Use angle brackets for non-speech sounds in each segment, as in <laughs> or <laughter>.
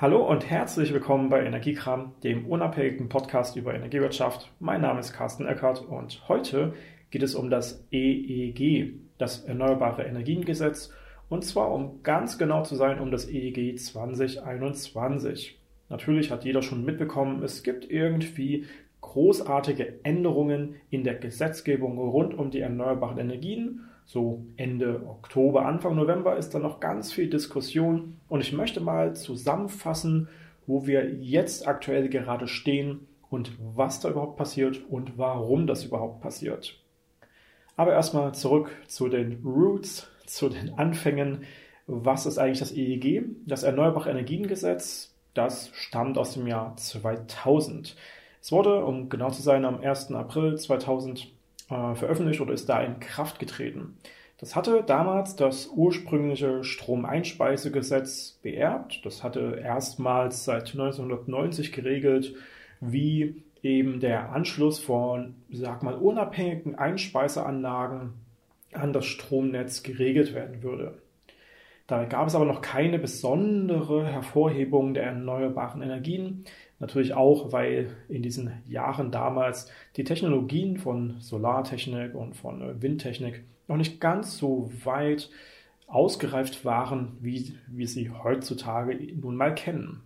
Hallo und herzlich willkommen bei Energiekram, dem unabhängigen Podcast über Energiewirtschaft. Mein Name ist Carsten Eckert und heute geht es um das EEG, das Erneuerbare Energiengesetz, und zwar um ganz genau zu sein, um das EEG 2021. Natürlich hat jeder schon mitbekommen, es gibt irgendwie großartige Änderungen in der Gesetzgebung rund um die erneuerbaren Energien so Ende Oktober, Anfang November ist da noch ganz viel Diskussion und ich möchte mal zusammenfassen, wo wir jetzt aktuell gerade stehen und was da überhaupt passiert und warum das überhaupt passiert. Aber erstmal zurück zu den Roots, zu den Anfängen. Was ist eigentlich das EEG? Das Erneuerbare Energiengesetz, das stammt aus dem Jahr 2000. Es wurde, um genau zu sein, am 1. April 2000 äh, veröffentlicht oder ist da in Kraft getreten. Das hatte damals das ursprüngliche Stromeinspeisegesetz beerbt. Das hatte erstmals seit 1990 geregelt, wie eben der Anschluss von, sag mal, unabhängigen Einspeiseanlagen an das Stromnetz geregelt werden würde. Da gab es aber noch keine besondere Hervorhebung der erneuerbaren Energien. Natürlich auch, weil in diesen Jahren damals die Technologien von Solartechnik und von Windtechnik noch nicht ganz so weit ausgereift waren, wie wir sie heutzutage nun mal kennen.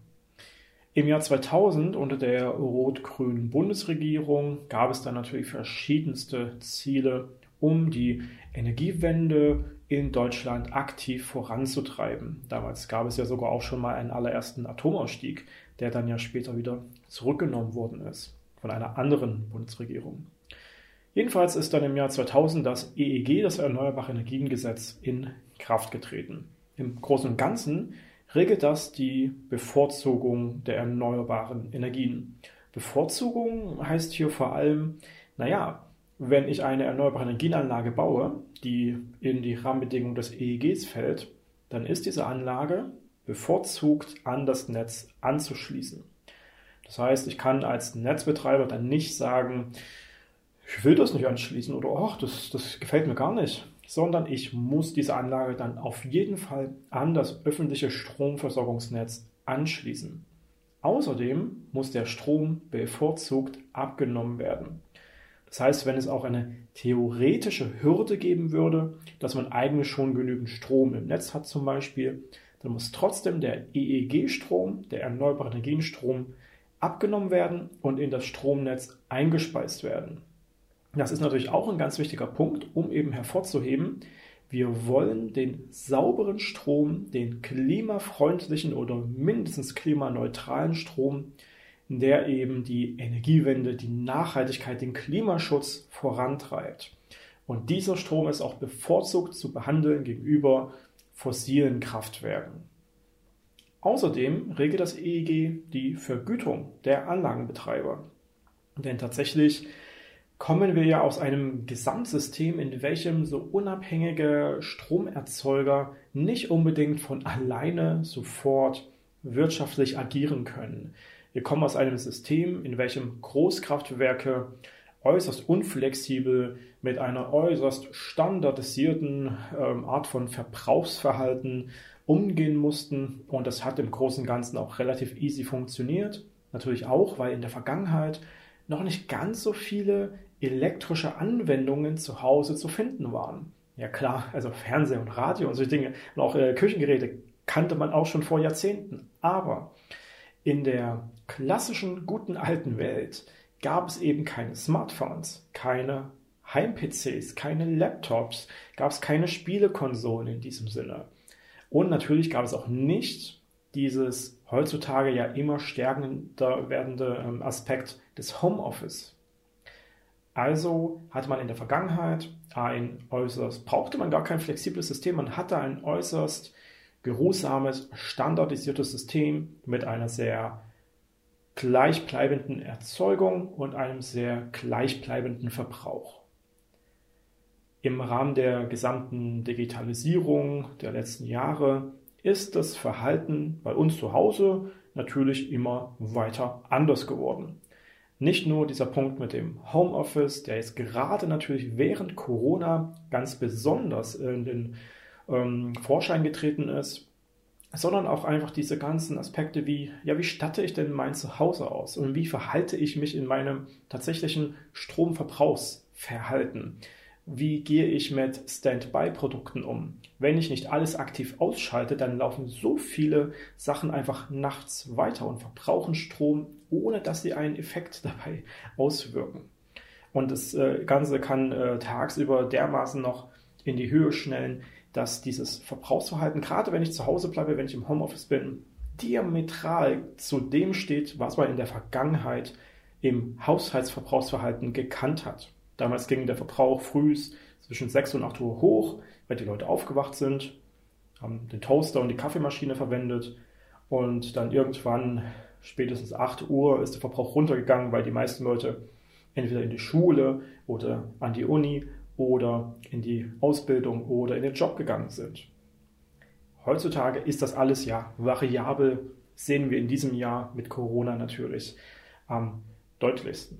Im Jahr 2000 unter der rot-grünen Bundesregierung gab es dann natürlich verschiedenste Ziele, um die Energiewende in Deutschland aktiv voranzutreiben. Damals gab es ja sogar auch schon mal einen allerersten Atomausstieg der dann ja später wieder zurückgenommen worden ist von einer anderen Bundesregierung. Jedenfalls ist dann im Jahr 2000 das EEG, das Erneuerbare Energiengesetz, in Kraft getreten. Im Großen und Ganzen regelt das die Bevorzugung der erneuerbaren Energien. Bevorzugung heißt hier vor allem, naja, wenn ich eine erneuerbare Energienanlage baue, die in die Rahmenbedingungen des EEGs fällt, dann ist diese Anlage bevorzugt an das Netz anzuschließen. Das heißt, ich kann als Netzbetreiber dann nicht sagen, ich will das nicht anschließen oder ach, das, das gefällt mir gar nicht, sondern ich muss diese Anlage dann auf jeden Fall an das öffentliche Stromversorgungsnetz anschließen. Außerdem muss der Strom bevorzugt abgenommen werden. Das heißt, wenn es auch eine theoretische Hürde geben würde, dass man eigentlich schon genügend Strom im Netz hat zum Beispiel, dann muss trotzdem der EEG-Strom, der erneuerbare Energienstrom, abgenommen werden und in das Stromnetz eingespeist werden. Das ist natürlich auch ein ganz wichtiger Punkt, um eben hervorzuheben, wir wollen den sauberen Strom, den klimafreundlichen oder mindestens klimaneutralen Strom, der eben die Energiewende, die Nachhaltigkeit, den Klimaschutz vorantreibt. Und dieser Strom ist auch bevorzugt zu behandeln gegenüber fossilen Kraftwerken. Außerdem regelt das EEG die Vergütung der Anlagenbetreiber. Denn tatsächlich kommen wir ja aus einem Gesamtsystem, in welchem so unabhängige Stromerzeuger nicht unbedingt von alleine sofort wirtschaftlich agieren können. Wir kommen aus einem System, in welchem Großkraftwerke äußerst unflexibel mit einer äußerst standardisierten ähm, Art von Verbrauchsverhalten umgehen mussten. Und das hat im Großen und Ganzen auch relativ easy funktioniert. Natürlich auch, weil in der Vergangenheit noch nicht ganz so viele elektrische Anwendungen zu Hause zu finden waren. Ja klar, also Fernseher und Radio und solche Dinge und auch äh, Küchengeräte kannte man auch schon vor Jahrzehnten. Aber in der klassischen guten alten Welt gab es eben keine Smartphones, keine Heim-PCs, keine Laptops, gab es keine Spielekonsolen in diesem Sinne. Und natürlich gab es auch nicht dieses heutzutage ja immer stärkender werdende ähm, Aspekt des Homeoffice. Also hatte man in der Vergangenheit ein äußerst, brauchte man gar kein flexibles System, man hatte ein äußerst geruhsames, standardisiertes System mit einer sehr gleichbleibenden Erzeugung und einem sehr gleichbleibenden Verbrauch. Im Rahmen der gesamten Digitalisierung der letzten Jahre ist das Verhalten bei uns zu Hause natürlich immer weiter anders geworden. Nicht nur dieser Punkt mit dem Homeoffice, der jetzt gerade natürlich während Corona ganz besonders in den ähm, Vorschein getreten ist, sondern auch einfach diese ganzen Aspekte wie, ja, wie statte ich denn mein Zuhause aus und wie verhalte ich mich in meinem tatsächlichen Stromverbrauchsverhalten? Wie gehe ich mit Standby-Produkten um? Wenn ich nicht alles aktiv ausschalte, dann laufen so viele Sachen einfach nachts weiter und verbrauchen Strom, ohne dass sie einen Effekt <laughs> dabei auswirken. Und das äh, Ganze kann äh, tagsüber dermaßen noch in die Höhe schnellen, dass dieses Verbrauchsverhalten, gerade wenn ich zu Hause bleibe, wenn ich im Homeoffice bin, diametral zu dem steht, was man in der Vergangenheit im Haushaltsverbrauchsverhalten gekannt hat. Damals ging der Verbrauch früh zwischen 6 und 8 Uhr hoch, weil die Leute aufgewacht sind, haben den Toaster und die Kaffeemaschine verwendet und dann irgendwann, spätestens 8 Uhr, ist der Verbrauch runtergegangen, weil die meisten Leute entweder in die Schule oder an die Uni oder in die Ausbildung oder in den Job gegangen sind. Heutzutage ist das alles ja variabel, sehen wir in diesem Jahr mit Corona natürlich am deutlichsten.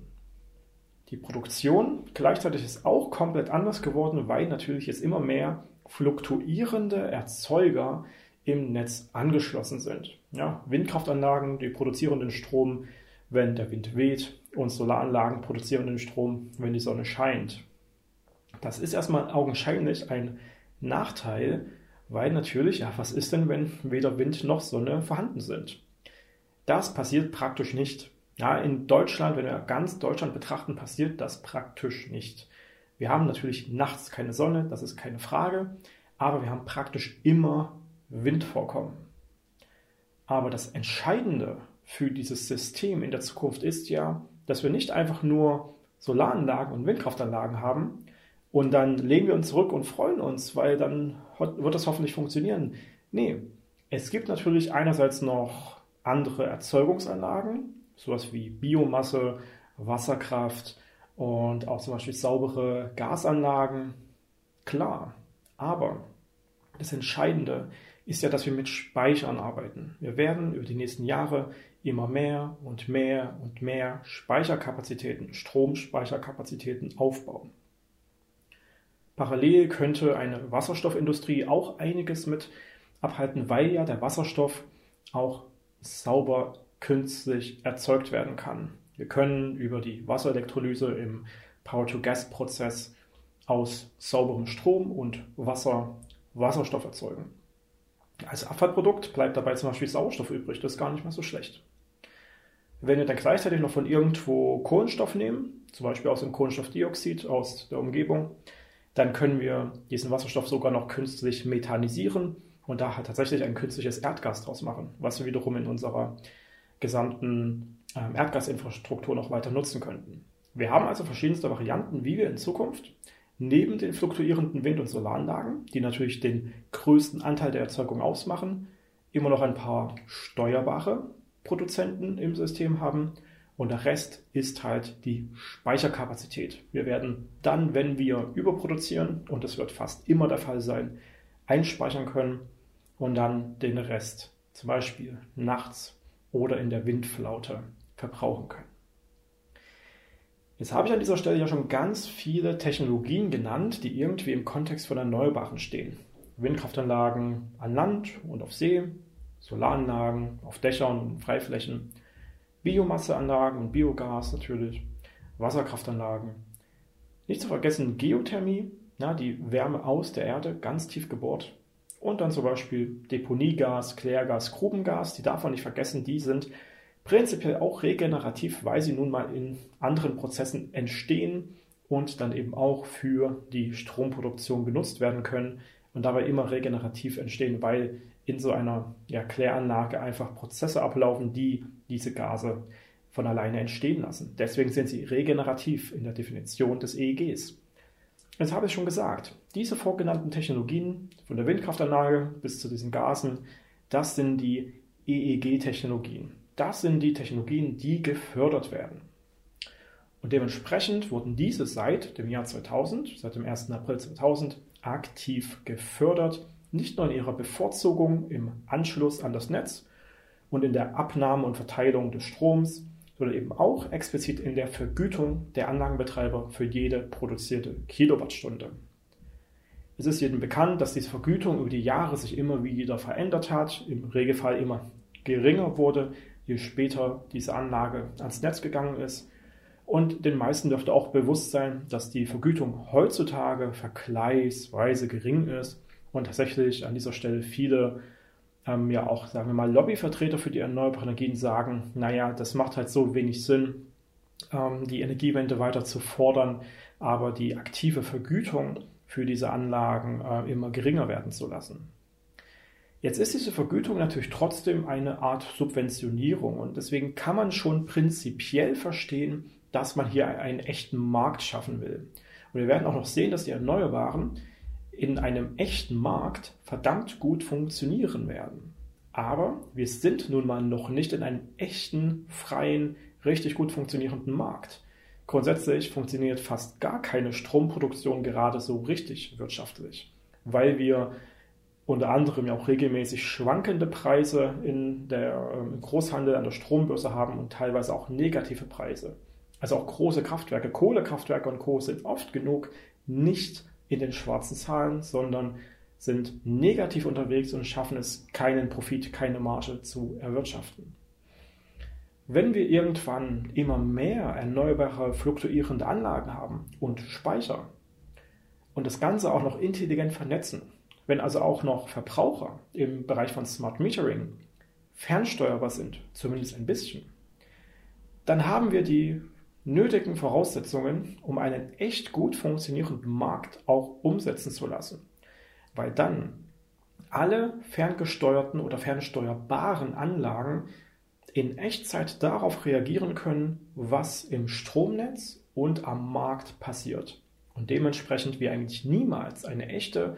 Die Produktion gleichzeitig ist auch komplett anders geworden, weil natürlich jetzt immer mehr fluktuierende Erzeuger im Netz angeschlossen sind. Ja, Windkraftanlagen, die produzieren den Strom, wenn der Wind weht, und Solaranlagen produzieren den Strom, wenn die Sonne scheint. Das ist erstmal augenscheinlich ein Nachteil, weil natürlich, ja, was ist denn, wenn weder Wind noch Sonne vorhanden sind? Das passiert praktisch nicht. Ja, in Deutschland, wenn wir ganz Deutschland betrachten, passiert das praktisch nicht. Wir haben natürlich nachts keine Sonne, das ist keine Frage, aber wir haben praktisch immer Windvorkommen. Aber das Entscheidende für dieses System in der Zukunft ist ja, dass wir nicht einfach nur Solaranlagen und Windkraftanlagen haben und dann legen wir uns zurück und freuen uns, weil dann wird das hoffentlich funktionieren. Nee, es gibt natürlich einerseits noch andere Erzeugungsanlagen, sowas wie Biomasse, Wasserkraft und auch zum Beispiel saubere Gasanlagen. Klar, aber das Entscheidende ist ja, dass wir mit Speichern arbeiten. Wir werden über die nächsten Jahre immer mehr und mehr und mehr Speicherkapazitäten, Stromspeicherkapazitäten aufbauen. Parallel könnte eine Wasserstoffindustrie auch einiges mit abhalten, weil ja der Wasserstoff auch sauber künstlich erzeugt werden kann. Wir können über die Wasserelektrolyse im Power-to-Gas-Prozess aus sauberem Strom und Wasser Wasserstoff erzeugen. Als Abfallprodukt bleibt dabei zum Beispiel Sauerstoff übrig, das ist gar nicht mehr so schlecht. Wenn wir dann gleichzeitig noch von irgendwo Kohlenstoff nehmen, zum Beispiel aus dem Kohlenstoffdioxid aus der Umgebung, dann können wir diesen Wasserstoff sogar noch künstlich methanisieren und da halt tatsächlich ein künstliches Erdgas draus machen, was wir wiederum in unserer gesamten ähm, Erdgasinfrastruktur noch weiter nutzen könnten. Wir haben also verschiedenste Varianten, wie wir in Zukunft neben den fluktuierenden Wind- und Solaranlagen, die natürlich den größten Anteil der Erzeugung ausmachen, immer noch ein paar steuerbare Produzenten im System haben und der Rest ist halt die Speicherkapazität. Wir werden dann, wenn wir überproduzieren, und das wird fast immer der Fall sein, einspeichern können und dann den Rest zum Beispiel nachts oder in der Windflaute verbrauchen können. Jetzt habe ich an dieser Stelle ja schon ganz viele Technologien genannt, die irgendwie im Kontext von Erneuerbaren stehen. Windkraftanlagen an Land und auf See, Solaranlagen auf Dächern und Freiflächen, Biomasseanlagen und Biogas natürlich, Wasserkraftanlagen. Nicht zu vergessen Geothermie, ja, die Wärme aus der Erde, ganz tief gebohrt. Und dann zum Beispiel Deponiegas, Klärgas, Grubengas, die darf man nicht vergessen, die sind prinzipiell auch regenerativ, weil sie nun mal in anderen Prozessen entstehen und dann eben auch für die Stromproduktion genutzt werden können und dabei immer regenerativ entstehen, weil in so einer ja, Kläranlage einfach Prozesse ablaufen, die diese Gase von alleine entstehen lassen. Deswegen sind sie regenerativ in der Definition des EEGs. Jetzt habe ich schon gesagt, diese vorgenannten Technologien, von der Windkraftanlage bis zu diesen Gasen, das sind die EEG-Technologien. Das sind die Technologien, die gefördert werden. Und dementsprechend wurden diese seit dem Jahr 2000, seit dem 1. April 2000, aktiv gefördert, nicht nur in ihrer Bevorzugung im Anschluss an das Netz und in der Abnahme und Verteilung des Stroms, sondern eben auch explizit in der Vergütung der Anlagenbetreiber für jede produzierte Kilowattstunde. Es ist jedem bekannt, dass diese Vergütung über die Jahre sich immer wieder verändert hat, im Regelfall immer geringer wurde, je später diese Anlage ans Netz gegangen ist. Und den meisten dürfte auch bewusst sein, dass die Vergütung heutzutage vergleichsweise gering ist und tatsächlich an dieser Stelle viele ähm, ja auch, sagen wir mal, Lobbyvertreter für die erneuerbaren Energien sagen, naja, das macht halt so wenig Sinn, ähm, die Energiewende weiter zu fordern, aber die aktive Vergütung für diese Anlagen äh, immer geringer werden zu lassen. Jetzt ist diese Vergütung natürlich trotzdem eine Art Subventionierung und deswegen kann man schon prinzipiell verstehen, dass man hier einen echten Markt schaffen will. Und wir werden auch noch sehen, dass die Erneuerbaren in einem echten Markt verdammt gut funktionieren werden. Aber wir sind nun mal noch nicht in einem echten, freien, richtig gut funktionierenden Markt. Grundsätzlich funktioniert fast gar keine Stromproduktion gerade so richtig wirtschaftlich, weil wir unter anderem ja auch regelmäßig schwankende Preise in der, ähm, im Großhandel an der Strombörse haben und teilweise auch negative Preise. Also auch große Kraftwerke, Kohlekraftwerke und Co. sind oft genug nicht in den schwarzen Zahlen, sondern sind negativ unterwegs und schaffen es, keinen Profit, keine Marge zu erwirtschaften. Wenn wir irgendwann immer mehr erneuerbare fluktuierende Anlagen haben und Speicher und das Ganze auch noch intelligent vernetzen, wenn also auch noch Verbraucher im Bereich von Smart Metering fernsteuerbar sind, zumindest ein bisschen, dann haben wir die nötigen Voraussetzungen, um einen echt gut funktionierenden Markt auch umsetzen zu lassen. Weil dann alle ferngesteuerten oder fernsteuerbaren Anlagen in Echtzeit darauf reagieren können, was im Stromnetz und am Markt passiert. Und dementsprechend wir eigentlich niemals eine echte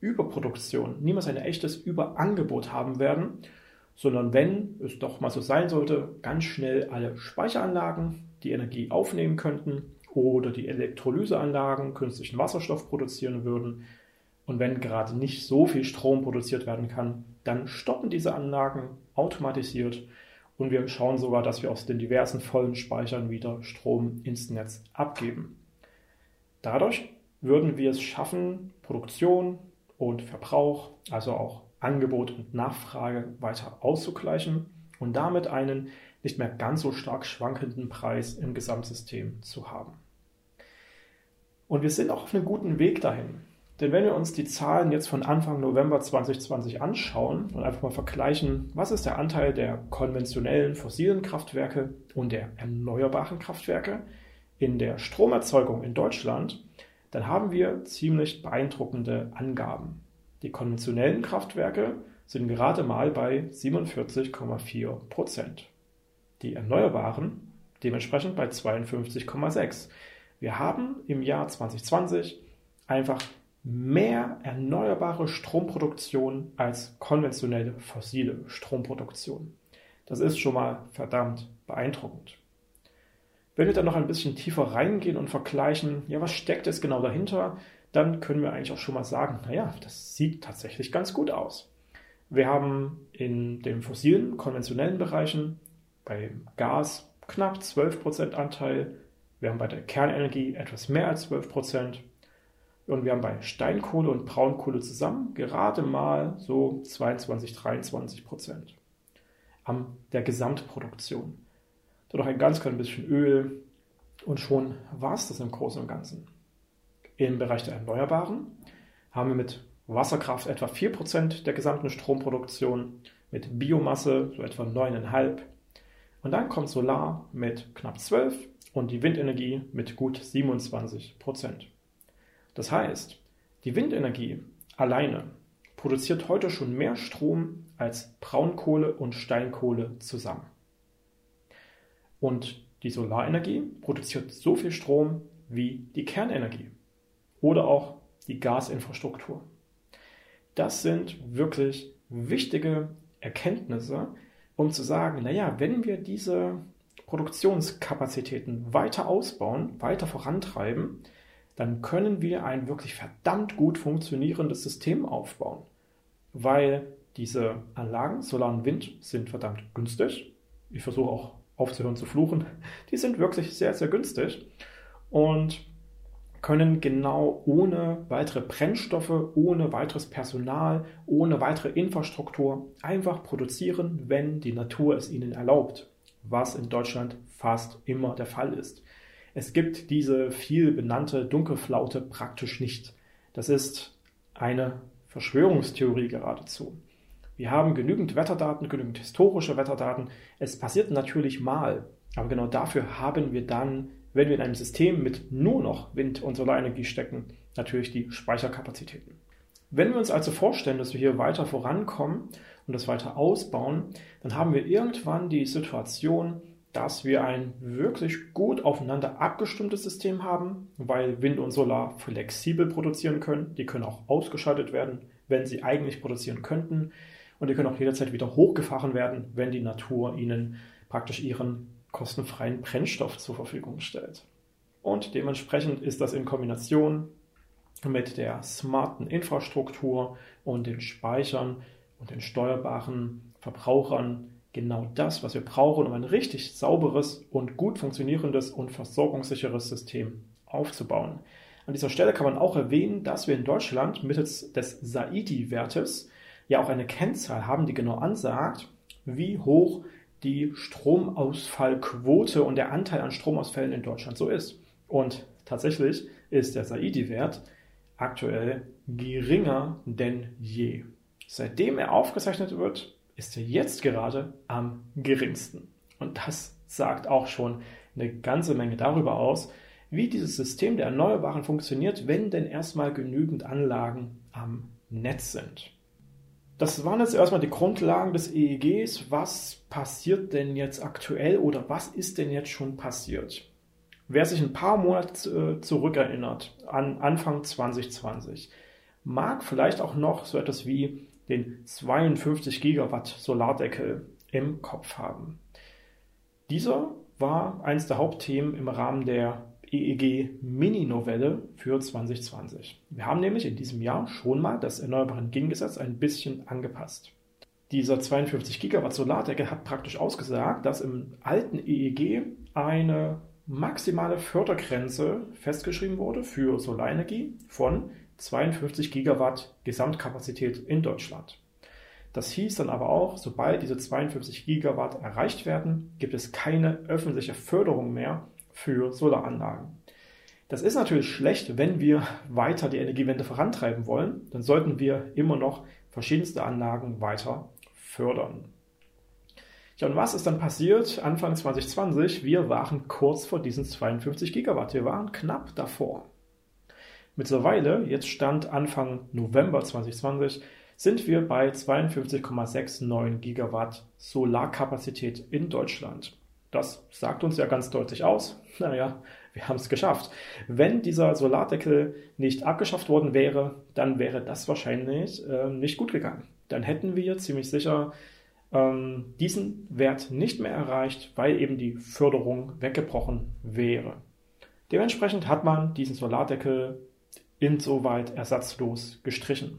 Überproduktion, niemals ein echtes Überangebot haben werden, sondern wenn es doch mal so sein sollte, ganz schnell alle Speicheranlagen die Energie aufnehmen könnten oder die Elektrolyseanlagen künstlichen Wasserstoff produzieren würden. Und wenn gerade nicht so viel Strom produziert werden kann, dann stoppen diese Anlagen automatisiert und wir schauen sogar, dass wir aus den diversen vollen Speichern wieder Strom ins Netz abgeben. Dadurch würden wir es schaffen, Produktion und Verbrauch, also auch Angebot und Nachfrage weiter auszugleichen und damit einen nicht mehr ganz so stark schwankenden Preis im Gesamtsystem zu haben. Und wir sind auch auf einem guten Weg dahin. Denn wenn wir uns die Zahlen jetzt von Anfang November 2020 anschauen und einfach mal vergleichen, was ist der Anteil der konventionellen fossilen Kraftwerke und der erneuerbaren Kraftwerke in der Stromerzeugung in Deutschland, dann haben wir ziemlich beeindruckende Angaben. Die konventionellen Kraftwerke sind gerade mal bei 47,4 Prozent. Die Erneuerbaren dementsprechend bei 52,6. Wir haben im Jahr 2020 einfach mehr erneuerbare Stromproduktion als konventionelle fossile Stromproduktion. Das ist schon mal verdammt beeindruckend. Wenn wir dann noch ein bisschen tiefer reingehen und vergleichen, ja, was steckt jetzt genau dahinter, dann können wir eigentlich auch schon mal sagen, naja, das sieht tatsächlich ganz gut aus. Wir haben in den fossilen, konventionellen Bereichen bei Gas knapp 12% Anteil, wir haben bei der Kernenergie etwas mehr als 12%, und wir haben bei Steinkohle und Braunkohle zusammen gerade mal so 22, 23 Prozent an der Gesamtproduktion. Dann noch ein ganz klein bisschen Öl und schon war es das im Großen und Ganzen. Im Bereich der Erneuerbaren haben wir mit Wasserkraft etwa 4% der gesamten Stromproduktion, mit Biomasse so etwa 9,5%. Und dann kommt Solar mit knapp 12% und die Windenergie mit gut 27%. Das heißt, die Windenergie alleine produziert heute schon mehr Strom als Braunkohle und Steinkohle zusammen. Und die Solarenergie produziert so viel Strom wie die Kernenergie oder auch die Gasinfrastruktur. Das sind wirklich wichtige Erkenntnisse, um zu sagen, naja, wenn wir diese Produktionskapazitäten weiter ausbauen, weiter vorantreiben, dann können wir ein wirklich verdammt gut funktionierendes System aufbauen. Weil diese Anlagen, Solar und Wind, sind verdammt günstig. Ich versuche auch aufzuhören zu fluchen. Die sind wirklich sehr, sehr günstig und können genau ohne weitere Brennstoffe, ohne weiteres Personal, ohne weitere Infrastruktur einfach produzieren, wenn die Natur es ihnen erlaubt, was in Deutschland fast immer der Fall ist. Es gibt diese viel benannte Dunkelflaute praktisch nicht. Das ist eine Verschwörungstheorie geradezu. Wir haben genügend Wetterdaten, genügend historische Wetterdaten. Es passiert natürlich mal, aber genau dafür haben wir dann, wenn wir in einem System mit nur noch Wind- und Solarenergie stecken, natürlich die Speicherkapazitäten. Wenn wir uns also vorstellen, dass wir hier weiter vorankommen und das weiter ausbauen, dann haben wir irgendwann die Situation, dass wir ein wirklich gut aufeinander abgestimmtes System haben, weil Wind und Solar flexibel produzieren können. Die können auch ausgeschaltet werden, wenn sie eigentlich produzieren könnten. Und die können auch jederzeit wieder hochgefahren werden, wenn die Natur ihnen praktisch ihren kostenfreien Brennstoff zur Verfügung stellt. Und dementsprechend ist das in Kombination mit der smarten Infrastruktur und den Speichern und den steuerbaren Verbrauchern genau das, was wir brauchen, um ein richtig sauberes und gut funktionierendes und versorgungssicheres System aufzubauen. An dieser Stelle kann man auch erwähnen, dass wir in Deutschland mittels des Saidi-Wertes ja auch eine Kennzahl haben, die genau ansagt, wie hoch die Stromausfallquote und der Anteil an Stromausfällen in Deutschland so ist. Und tatsächlich ist der Saidi-Wert aktuell geringer denn je. Seitdem er aufgezeichnet wird, ist er jetzt gerade am geringsten. Und das sagt auch schon eine ganze Menge darüber aus, wie dieses System der Erneuerbaren funktioniert, wenn denn erstmal genügend Anlagen am Netz sind. Das waren jetzt erstmal die Grundlagen des EEGs. Was passiert denn jetzt aktuell oder was ist denn jetzt schon passiert? Wer sich ein paar Monate äh, zurückerinnert an Anfang 2020, mag vielleicht auch noch so etwas wie den 52 Gigawatt Solardeckel im Kopf haben. Dieser war eines der Hauptthemen im Rahmen der EEG Mini-Novelle für 2020. Wir haben nämlich in diesem Jahr schon mal das Erneuerbare Energiengesetz ein bisschen angepasst. Dieser 52 Gigawatt Solardeckel hat praktisch ausgesagt, dass im alten EEG eine maximale Fördergrenze festgeschrieben wurde für Solarenergie von 52 Gigawatt Gesamtkapazität in Deutschland. Das hieß dann aber auch, sobald diese 52 Gigawatt erreicht werden, gibt es keine öffentliche Förderung mehr für Solaranlagen. Das ist natürlich schlecht, wenn wir weiter die Energiewende vorantreiben wollen. Dann sollten wir immer noch verschiedenste Anlagen weiter fördern. Ja, und was ist dann passiert Anfang 2020? Wir waren kurz vor diesen 52 Gigawatt. Wir waren knapp davor. Mittlerweile, jetzt stand Anfang November 2020, sind wir bei 52,69 Gigawatt Solarkapazität in Deutschland. Das sagt uns ja ganz deutlich aus, naja, wir haben es geschafft. Wenn dieser Solardeckel nicht abgeschafft worden wäre, dann wäre das wahrscheinlich äh, nicht gut gegangen. Dann hätten wir ziemlich sicher ähm, diesen Wert nicht mehr erreicht, weil eben die Förderung weggebrochen wäre. Dementsprechend hat man diesen Solardeckel insoweit ersatzlos gestrichen.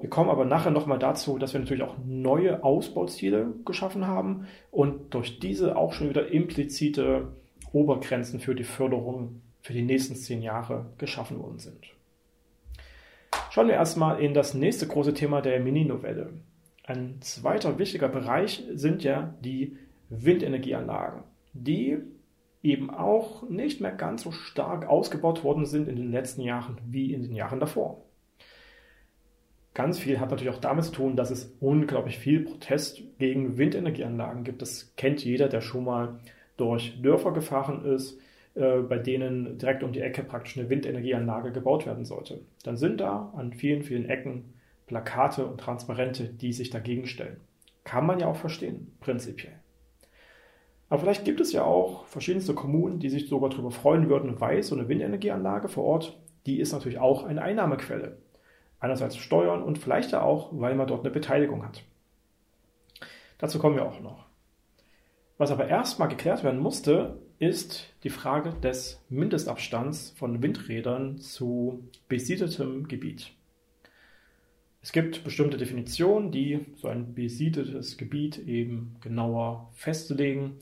Wir kommen aber nachher nochmal dazu, dass wir natürlich auch neue Ausbauziele geschaffen haben und durch diese auch schon wieder implizite Obergrenzen für die Förderung für die nächsten zehn Jahre geschaffen worden sind. Schauen wir erstmal in das nächste große Thema der Mini-Novelle. Ein zweiter wichtiger Bereich sind ja die Windenergieanlagen, die eben auch nicht mehr ganz so stark ausgebaut worden sind in den letzten Jahren wie in den Jahren davor. Ganz viel hat natürlich auch damit zu tun, dass es unglaublich viel Protest gegen Windenergieanlagen gibt. Das kennt jeder, der schon mal durch Dörfer gefahren ist, äh, bei denen direkt um die Ecke praktisch eine Windenergieanlage gebaut werden sollte. Dann sind da an vielen, vielen Ecken Plakate und Transparente, die sich dagegen stellen. Kann man ja auch verstehen, prinzipiell. Aber vielleicht gibt es ja auch verschiedenste Kommunen, die sich sogar darüber freuen würden, weil so eine Windenergieanlage vor Ort, die ist natürlich auch eine Einnahmequelle. Einerseits Steuern und vielleicht auch, weil man dort eine Beteiligung hat. Dazu kommen wir auch noch. Was aber erstmal geklärt werden musste, ist die Frage des Mindestabstands von Windrädern zu besiedeltem Gebiet. Es gibt bestimmte Definitionen, die so ein besiedeltes Gebiet eben genauer festlegen.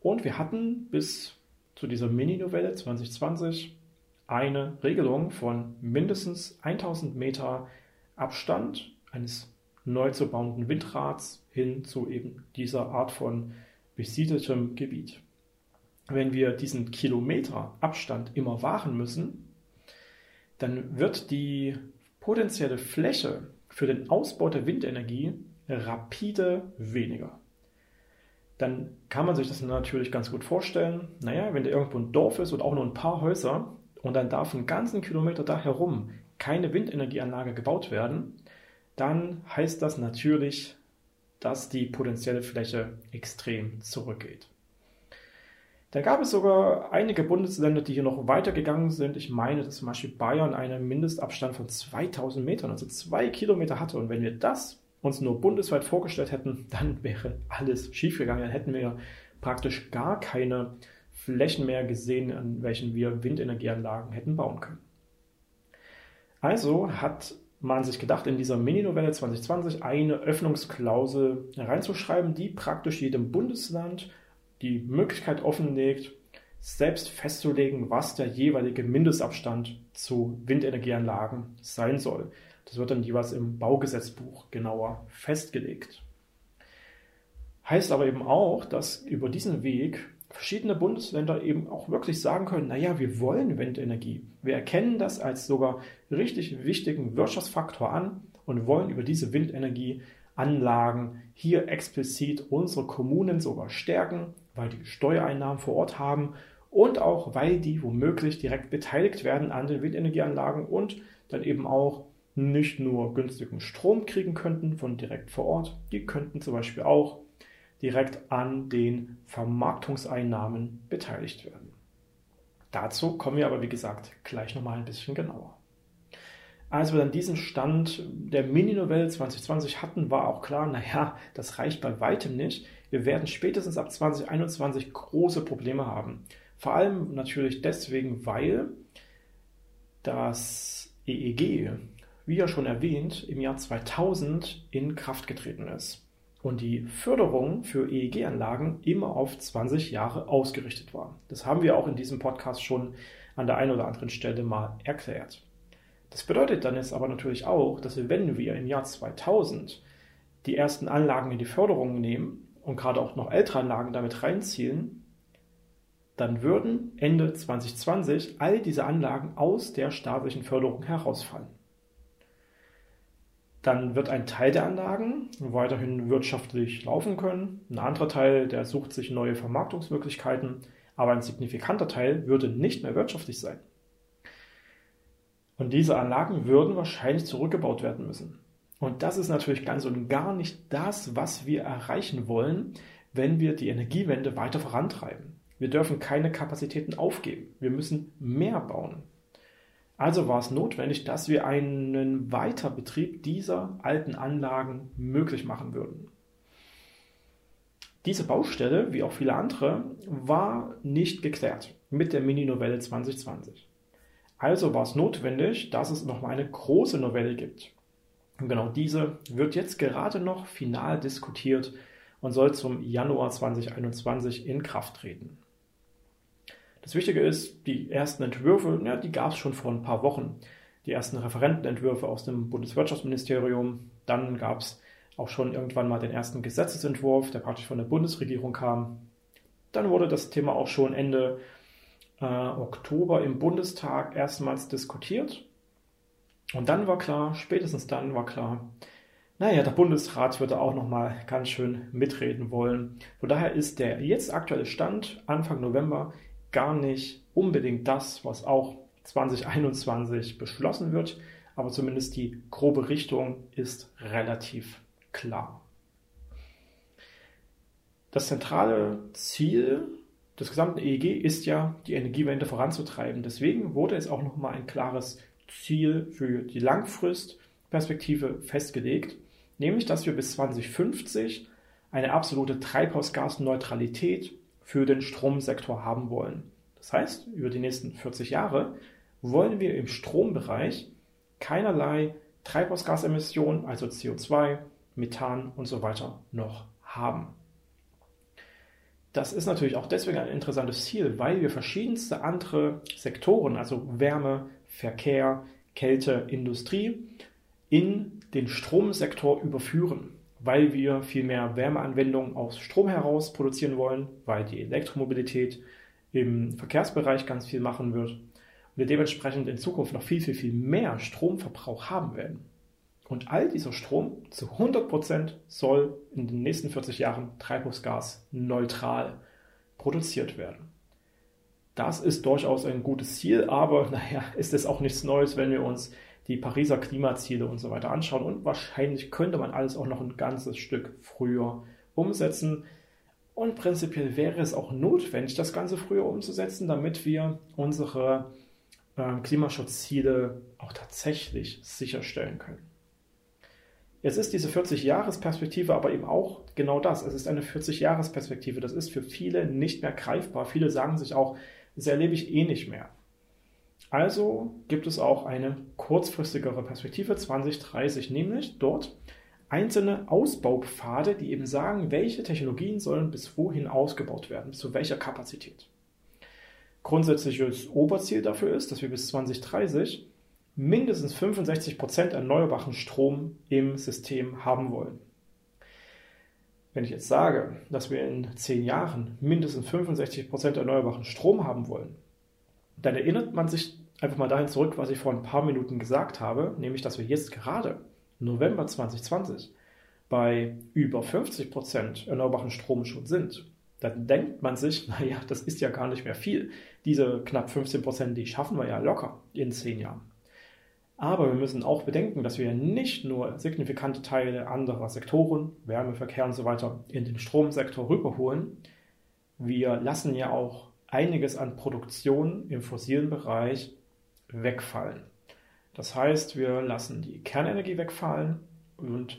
Und wir hatten bis zu dieser Mini-Novelle 2020 eine Regelung von mindestens 1000 Meter Abstand eines neu zu bauenden Windrads hin zu eben dieser Art von besiedeltem Gebiet. Wenn wir diesen Kilometer Abstand immer wahren müssen, dann wird die potenzielle Fläche für den Ausbau der Windenergie rapide weniger. Dann kann man sich das natürlich ganz gut vorstellen. Naja, wenn da irgendwo ein Dorf ist und auch nur ein paar Häuser und dann darf einen ganzen Kilometer da herum keine Windenergieanlage gebaut werden, dann heißt das natürlich, dass die potenzielle Fläche extrem zurückgeht. Da gab es sogar einige Bundesländer, die hier noch weitergegangen sind. Ich meine, dass zum Beispiel Bayern einen Mindestabstand von 2000 Metern, also zwei Kilometer hatte. Und wenn wir das uns nur bundesweit vorgestellt hätten, dann wäre alles schiefgegangen. Dann hätten wir praktisch gar keine Flächen mehr gesehen, an welchen wir Windenergieanlagen hätten bauen können. Also hat man sich gedacht, in dieser Mini-Novelle 2020 eine Öffnungsklausel reinzuschreiben, die praktisch jedem Bundesland die Möglichkeit offenlegt, selbst festzulegen, was der jeweilige Mindestabstand zu Windenergieanlagen sein soll. Das wird dann jeweils im Baugesetzbuch genauer festgelegt. Heißt aber eben auch, dass über diesen Weg verschiedene Bundesländer eben auch wirklich sagen können, naja, wir wollen Windenergie. Wir erkennen das als sogar richtig wichtigen Wirtschaftsfaktor an und wollen über diese Windenergieanlagen hier explizit unsere Kommunen sogar stärken, weil die Steuereinnahmen vor Ort haben und auch weil die womöglich direkt beteiligt werden an den Windenergieanlagen und dann eben auch nicht nur günstigen Strom kriegen könnten von direkt vor Ort, die könnten zum Beispiel auch direkt an den Vermarktungseinnahmen beteiligt werden. Dazu kommen wir aber, wie gesagt, gleich nochmal ein bisschen genauer. Als wir dann diesen Stand der Mini-Novelle 2020 hatten, war auch klar, naja, das reicht bei weitem nicht. Wir werden spätestens ab 2021 große Probleme haben. Vor allem natürlich deswegen, weil das EEG, wie ja schon erwähnt, im Jahr 2000 in Kraft getreten ist und die Förderung für EEG-Anlagen immer auf 20 Jahre ausgerichtet war. Das haben wir auch in diesem Podcast schon an der einen oder anderen Stelle mal erklärt. Das bedeutet dann jetzt aber natürlich auch, dass wir, wenn wir im Jahr 2000 die ersten Anlagen in die Förderung nehmen und gerade auch noch ältere Anlagen damit reinziehen, dann würden Ende 2020 all diese Anlagen aus der staatlichen Förderung herausfallen. Dann wird ein Teil der Anlagen weiterhin wirtschaftlich laufen können. Ein anderer Teil, der sucht sich neue Vermarktungsmöglichkeiten, aber ein signifikanter Teil würde nicht mehr wirtschaftlich sein. Und diese Anlagen würden wahrscheinlich zurückgebaut werden müssen. Und das ist natürlich ganz und gar nicht das, was wir erreichen wollen, wenn wir die Energiewende weiter vorantreiben. Wir dürfen keine Kapazitäten aufgeben. Wir müssen mehr bauen. Also war es notwendig, dass wir einen Weiterbetrieb dieser alten Anlagen möglich machen würden. Diese Baustelle, wie auch viele andere, war nicht geklärt mit der Mini-Novelle 2020. Also war es notwendig, dass es nochmal eine große Novelle gibt. Und genau diese wird jetzt gerade noch final diskutiert und soll zum Januar 2021 in Kraft treten. Das Wichtige ist, die ersten Entwürfe, ja, die gab es schon vor ein paar Wochen. Die ersten Referentenentwürfe aus dem Bundeswirtschaftsministerium. Dann gab es auch schon irgendwann mal den ersten Gesetzesentwurf, der praktisch von der Bundesregierung kam. Dann wurde das Thema auch schon Ende äh, Oktober im Bundestag erstmals diskutiert. Und dann war klar, spätestens dann war klar, naja, der Bundesrat würde auch nochmal ganz schön mitreden wollen. Von daher ist der jetzt aktuelle Stand Anfang November gar nicht unbedingt das, was auch 2021 beschlossen wird, aber zumindest die grobe Richtung ist relativ klar. Das zentrale Ziel des gesamten EEG ist ja, die Energiewende voranzutreiben. Deswegen wurde es auch nochmal ein klares Ziel für die Langfristperspektive festgelegt, nämlich dass wir bis 2050 eine absolute Treibhausgasneutralität für den Stromsektor haben wollen. Das heißt, über die nächsten 40 Jahre wollen wir im Strombereich keinerlei Treibhausgasemissionen, also CO2, Methan und so weiter noch haben. das ist natürlich auch deswegen ein interessantes Ziel, weil wir verschiedenste andere Sektoren, also Wärme, Verkehr, Kälte, Industrie, in den Stromsektor überführen, weil wir viel mehr Wärmeanwendungen aus Strom heraus produzieren wollen, weil die Elektromobilität im Verkehrsbereich ganz viel machen wird und wir dementsprechend in Zukunft noch viel, viel, viel mehr Stromverbrauch haben werden. Und all dieser Strom zu 100 Prozent soll in den nächsten 40 Jahren Treibhausgas neutral produziert werden. Das ist durchaus ein gutes Ziel, aber <laughs> naja, ist es auch nichts Neues, wenn wir uns die Pariser Klimaziele und so weiter anschauen. Und wahrscheinlich könnte man alles auch noch ein ganzes Stück früher umsetzen. Und prinzipiell wäre es auch notwendig, das Ganze früher umzusetzen, damit wir unsere äh, Klimaschutzziele auch tatsächlich sicherstellen können. Jetzt ist diese 40-Jahres-Perspektive aber eben auch genau das. Es ist eine 40-Jahres-Perspektive. Das ist für viele nicht mehr greifbar. Viele sagen sich auch, das erlebe ich eh nicht mehr. Also gibt es auch eine kurzfristigere Perspektive 2030, nämlich dort einzelne Ausbaupfade, die eben sagen, welche Technologien sollen bis wohin ausgebaut werden, zu welcher Kapazität. Grundsätzliches Oberziel dafür ist, dass wir bis 2030 mindestens 65 Prozent erneuerbaren Strom im System haben wollen. Wenn ich jetzt sage, dass wir in zehn Jahren mindestens 65 Prozent erneuerbaren Strom haben wollen, dann erinnert man sich einfach mal dahin zurück, was ich vor ein paar Minuten gesagt habe, nämlich, dass wir jetzt gerade November 2020 bei über 50 Prozent erneuerbaren Strom schon sind. Dann denkt man sich, <laughs> naja, das ist ja gar nicht mehr viel. Diese knapp 15 Prozent, die schaffen wir ja locker in zehn Jahren. Aber wir müssen auch bedenken, dass wir nicht nur signifikante Teile anderer Sektoren, Wärme, Verkehr und so weiter, in den Stromsektor rüberholen. Wir lassen ja auch einiges an Produktion im fossilen Bereich wegfallen. Das heißt, wir lassen die Kernenergie wegfallen und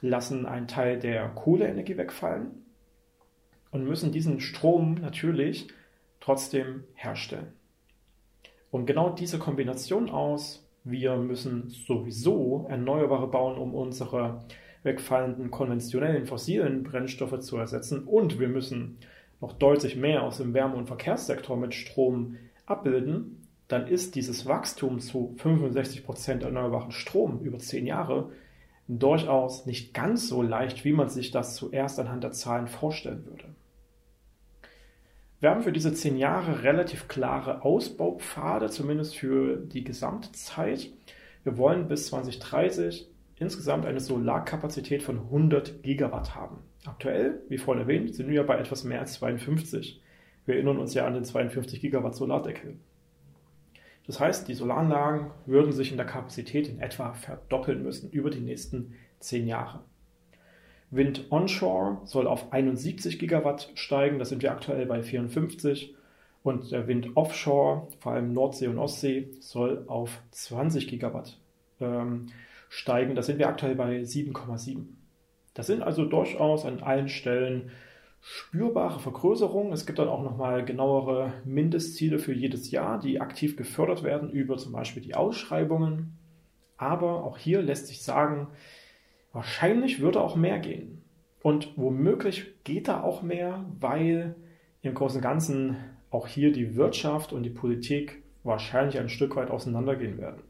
lassen einen Teil der Kohleenergie wegfallen und müssen diesen Strom natürlich trotzdem herstellen. Und genau diese Kombination aus wir müssen sowieso Erneuerbare bauen, um unsere wegfallenden konventionellen fossilen Brennstoffe zu ersetzen. Und wir müssen noch deutlich mehr aus dem Wärme- und Verkehrssektor mit Strom abbilden. Dann ist dieses Wachstum zu 65 Prozent erneuerbaren Strom über zehn Jahre durchaus nicht ganz so leicht, wie man sich das zuerst anhand der Zahlen vorstellen würde. Wir haben für diese zehn Jahre relativ klare Ausbaupfade, zumindest für die gesamte Zeit. Wir wollen bis 2030 insgesamt eine Solarkapazität von 100 Gigawatt haben. Aktuell, wie vorhin erwähnt, sind wir bei etwas mehr als 52. Wir erinnern uns ja an den 52 Gigawatt Solardeckel. Das heißt, die Solaranlagen würden sich in der Kapazität in etwa verdoppeln müssen über die nächsten zehn Jahre. Wind onshore soll auf 71 Gigawatt steigen, das sind wir aktuell bei 54. Und der Wind offshore, vor allem Nordsee und Ostsee, soll auf 20 Gigawatt ähm, steigen. Das sind wir aktuell bei 7,7. Das sind also durchaus an allen Stellen spürbare Vergrößerungen. Es gibt dann auch nochmal genauere Mindestziele für jedes Jahr, die aktiv gefördert werden über zum Beispiel die Ausschreibungen. Aber auch hier lässt sich sagen, Wahrscheinlich würde auch mehr gehen. Und womöglich geht da auch mehr, weil im Großen und Ganzen auch hier die Wirtschaft und die Politik wahrscheinlich ein Stück weit auseinandergehen werden.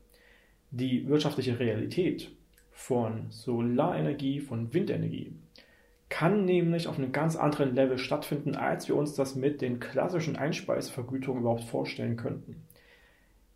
Die wirtschaftliche Realität von Solarenergie, von Windenergie kann nämlich auf einem ganz anderen Level stattfinden, als wir uns das mit den klassischen Einspeisevergütungen überhaupt vorstellen könnten.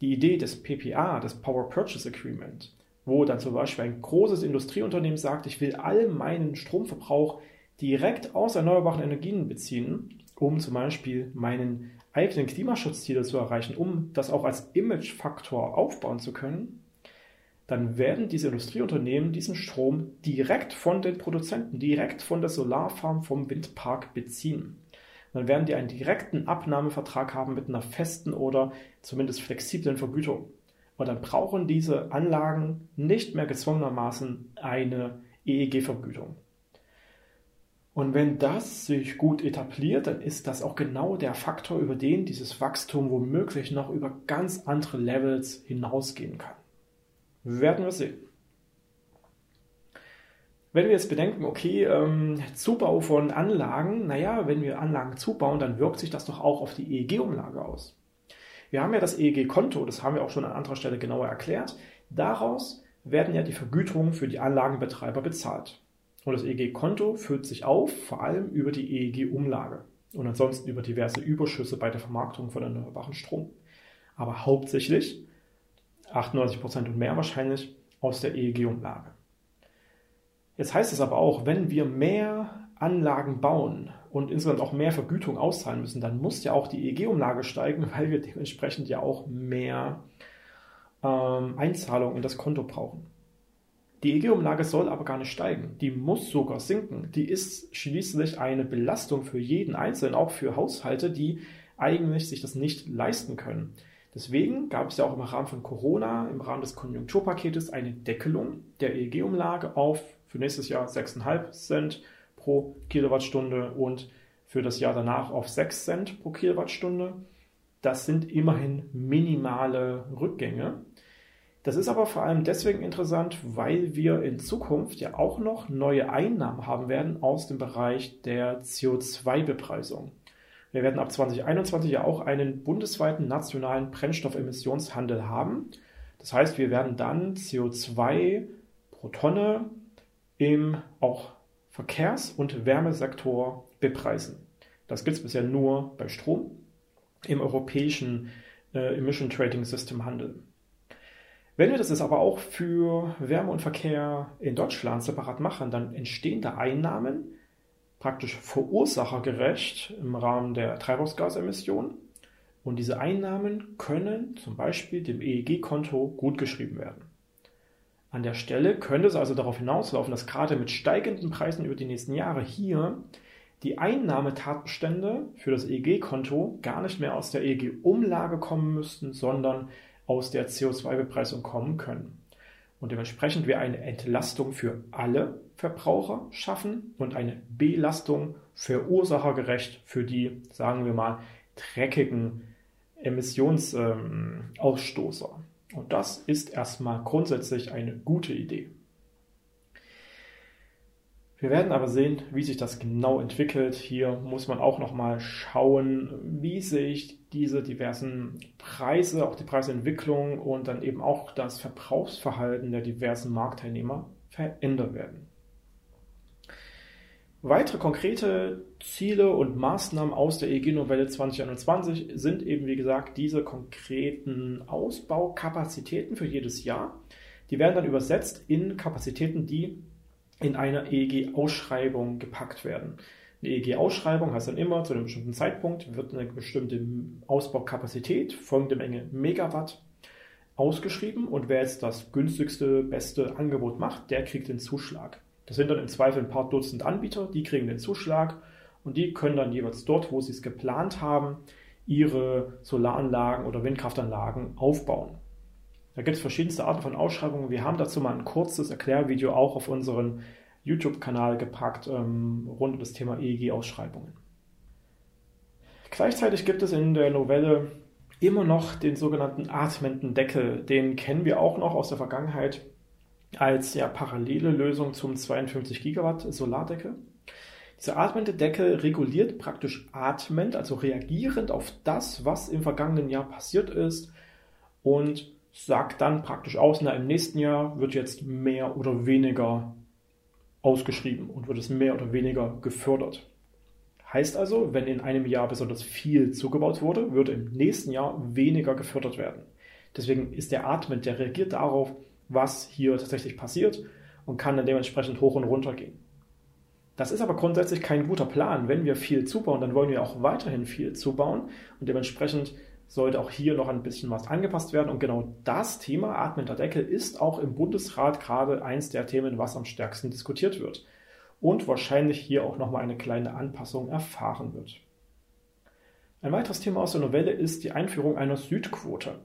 Die Idee des PPA, des Power Purchase Agreement, wo dann zum Beispiel ein großes Industrieunternehmen sagt, ich will all meinen Stromverbrauch direkt aus erneuerbaren Energien beziehen, um zum Beispiel meinen eigenen Klimaschutzziele zu erreichen, um das auch als Imagefaktor aufbauen zu können, dann werden diese Industrieunternehmen diesen Strom direkt von den Produzenten, direkt von der Solarfarm, vom Windpark beziehen. Dann werden die einen direkten Abnahmevertrag haben mit einer festen oder zumindest flexiblen Vergütung. Und dann brauchen diese Anlagen nicht mehr gezwungenermaßen eine EEG-Vergütung. Und wenn das sich gut etabliert, dann ist das auch genau der Faktor, über den dieses Wachstum womöglich noch über ganz andere Levels hinausgehen kann. Werden wir sehen. Wenn wir jetzt bedenken, okay, ähm, Zubau von Anlagen, naja, wenn wir Anlagen zubauen, dann wirkt sich das doch auch auf die EEG-Umlage aus. Wir haben ja das EEG-Konto, das haben wir auch schon an anderer Stelle genauer erklärt. Daraus werden ja die Vergütungen für die Anlagenbetreiber bezahlt. Und das EEG-Konto führt sich auf, vor allem über die EEG-Umlage und ansonsten über diverse Überschüsse bei der Vermarktung von erneuerbaren Strom. Aber hauptsächlich, 98% und mehr wahrscheinlich, aus der EEG-Umlage. Jetzt heißt es aber auch, wenn wir mehr Anlagen bauen und insgesamt auch mehr Vergütung auszahlen müssen, dann muss ja auch die EEG-Umlage steigen, weil wir dementsprechend ja auch mehr ähm, Einzahlungen in das Konto brauchen. Die EEG-Umlage soll aber gar nicht steigen. Die muss sogar sinken. Die ist schließlich eine Belastung für jeden Einzelnen, auch für Haushalte, die eigentlich sich das nicht leisten können. Deswegen gab es ja auch im Rahmen von Corona, im Rahmen des Konjunkturpaketes, eine Deckelung der EEG-Umlage auf für nächstes Jahr 6,5 Cent pro Kilowattstunde und für das Jahr danach auf 6 Cent pro Kilowattstunde. Das sind immerhin minimale Rückgänge. Das ist aber vor allem deswegen interessant, weil wir in Zukunft ja auch noch neue Einnahmen haben werden aus dem Bereich der CO2-Bepreisung. Wir werden ab 2021 ja auch einen bundesweiten nationalen Brennstoffemissionshandel haben. Das heißt, wir werden dann CO2 pro Tonne im auch Verkehrs- und Wärmesektor bepreisen. Das gibt es bisher nur bei Strom im europäischen äh, Emission Trading System Handel. Wenn wir das jetzt aber auch für Wärme und Verkehr in Deutschland separat machen, dann entstehen da Einnahmen, praktisch verursachergerecht im Rahmen der Treibhausgasemissionen. Und diese Einnahmen können zum Beispiel dem EEG-Konto gutgeschrieben werden. An der Stelle könnte es also darauf hinauslaufen, dass gerade mit steigenden Preisen über die nächsten Jahre hier die Einnahmetatbestände für das EEG-Konto gar nicht mehr aus der EEG-Umlage kommen müssten, sondern aus der CO2-Bepreisung kommen können. Und dementsprechend wir eine Entlastung für alle Verbraucher schaffen und eine Belastung verursachergerecht für die, sagen wir mal, dreckigen Emissionsausstoßer. Ähm, und das ist erstmal grundsätzlich eine gute Idee. Wir werden aber sehen, wie sich das genau entwickelt. Hier muss man auch nochmal schauen, wie sich diese diversen Preise, auch die Preisentwicklung und dann eben auch das Verbrauchsverhalten der diversen Marktteilnehmer verändern werden. Weitere konkrete Ziele und Maßnahmen aus der EG-Novelle 2021 sind eben, wie gesagt, diese konkreten Ausbaukapazitäten für jedes Jahr. Die werden dann übersetzt in Kapazitäten, die in einer EEG-Ausschreibung gepackt werden. Eine EEG-Ausschreibung heißt dann immer, zu einem bestimmten Zeitpunkt wird eine bestimmte Ausbaukapazität, folgende Menge Megawatt, ausgeschrieben und wer jetzt das günstigste, beste Angebot macht, der kriegt den Zuschlag. Das sind dann im Zweifel ein paar Dutzend Anbieter, die kriegen den Zuschlag und die können dann jeweils dort, wo sie es geplant haben, ihre Solaranlagen oder Windkraftanlagen aufbauen. Da gibt es verschiedenste Arten von Ausschreibungen. Wir haben dazu mal ein kurzes Erklärvideo auch auf unseren YouTube-Kanal gepackt ähm, rund um das Thema EEG-Ausschreibungen. Gleichzeitig gibt es in der Novelle immer noch den sogenannten atmenden Deckel. Den kennen wir auch noch aus der Vergangenheit als ja, parallele Lösung zum 52 Gigawatt Solardeckel. Dieser atmende Deckel reguliert praktisch atmend, also reagierend auf das, was im vergangenen Jahr passiert ist und sagt dann praktisch aus, na, im nächsten Jahr wird jetzt mehr oder weniger ausgeschrieben und wird es mehr oder weniger gefördert. Heißt also, wenn in einem Jahr besonders viel zugebaut wurde, würde im nächsten Jahr weniger gefördert werden. Deswegen ist der Atmen, der reagiert darauf, was hier tatsächlich passiert und kann dann dementsprechend hoch und runter gehen. Das ist aber grundsätzlich kein guter Plan. Wenn wir viel zubauen, dann wollen wir auch weiterhin viel zubauen und dementsprechend sollte auch hier noch ein bisschen was angepasst werden. Und genau das Thema atmender Deckel ist auch im Bundesrat gerade eins der Themen, was am stärksten diskutiert wird. Und wahrscheinlich hier auch nochmal eine kleine Anpassung erfahren wird. Ein weiteres Thema aus der Novelle ist die Einführung einer Südquote.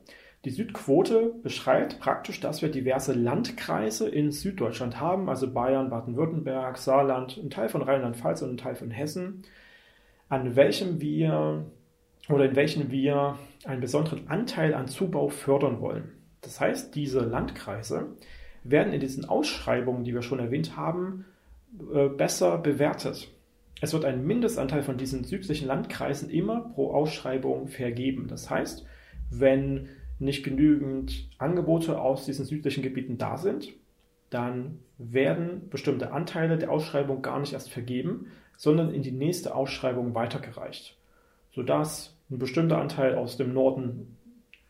Die Südquote beschreibt praktisch, dass wir diverse Landkreise in Süddeutschland haben, also Bayern, Baden-Württemberg, Saarland, ein Teil von Rheinland-Pfalz und ein Teil von Hessen, an welchem wir oder in welchen wir einen besonderen Anteil an Zubau fördern wollen. Das heißt, diese Landkreise werden in diesen Ausschreibungen, die wir schon erwähnt haben, äh, besser bewertet. Es wird ein Mindestanteil von diesen südlichen Landkreisen immer pro Ausschreibung vergeben. Das heißt, wenn nicht genügend Angebote aus diesen südlichen Gebieten da sind, dann werden bestimmte Anteile der Ausschreibung gar nicht erst vergeben, sondern in die nächste Ausschreibung weitergereicht, sodass ein bestimmter Anteil aus dem Norden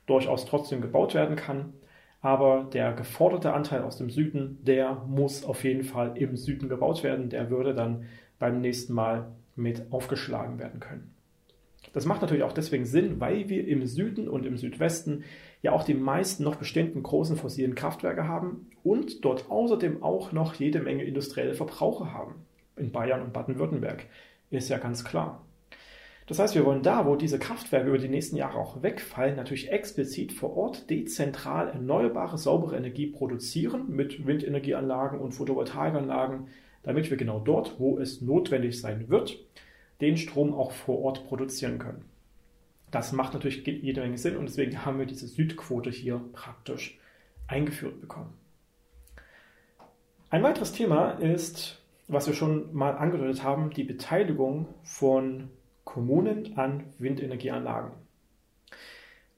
durchaus trotzdem gebaut werden kann, aber der geforderte Anteil aus dem Süden, der muss auf jeden Fall im Süden gebaut werden, der würde dann beim nächsten Mal mit aufgeschlagen werden können. Das macht natürlich auch deswegen Sinn, weil wir im Süden und im Südwesten ja auch die meisten noch bestehenden großen fossilen Kraftwerke haben und dort außerdem auch noch jede Menge industrielle Verbraucher haben. In Bayern und Baden-Württemberg ist ja ganz klar. Das heißt, wir wollen da, wo diese Kraftwerke über die nächsten Jahre auch wegfallen, natürlich explizit vor Ort dezentral erneuerbare, saubere Energie produzieren mit Windenergieanlagen und Photovoltaikanlagen, damit wir genau dort, wo es notwendig sein wird, den Strom auch vor Ort produzieren können. Das macht natürlich jede Menge Sinn und deswegen haben wir diese Südquote hier praktisch eingeführt bekommen. Ein weiteres Thema ist, was wir schon mal angedeutet haben, die Beteiligung von Kommunen an Windenergieanlagen.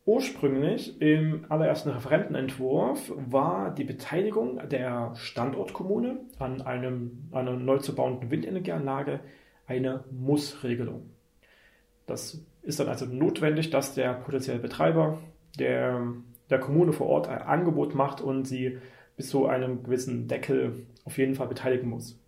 Ursprünglich im allerersten Referentenentwurf war die Beteiligung der Standortkommune an einem, einer neu zu bauenden Windenergieanlage eine Mussregelung. Das ist dann also notwendig, dass der potenzielle Betreiber der, der Kommune vor Ort ein Angebot macht und sie bis zu einem gewissen Deckel auf jeden Fall beteiligen muss.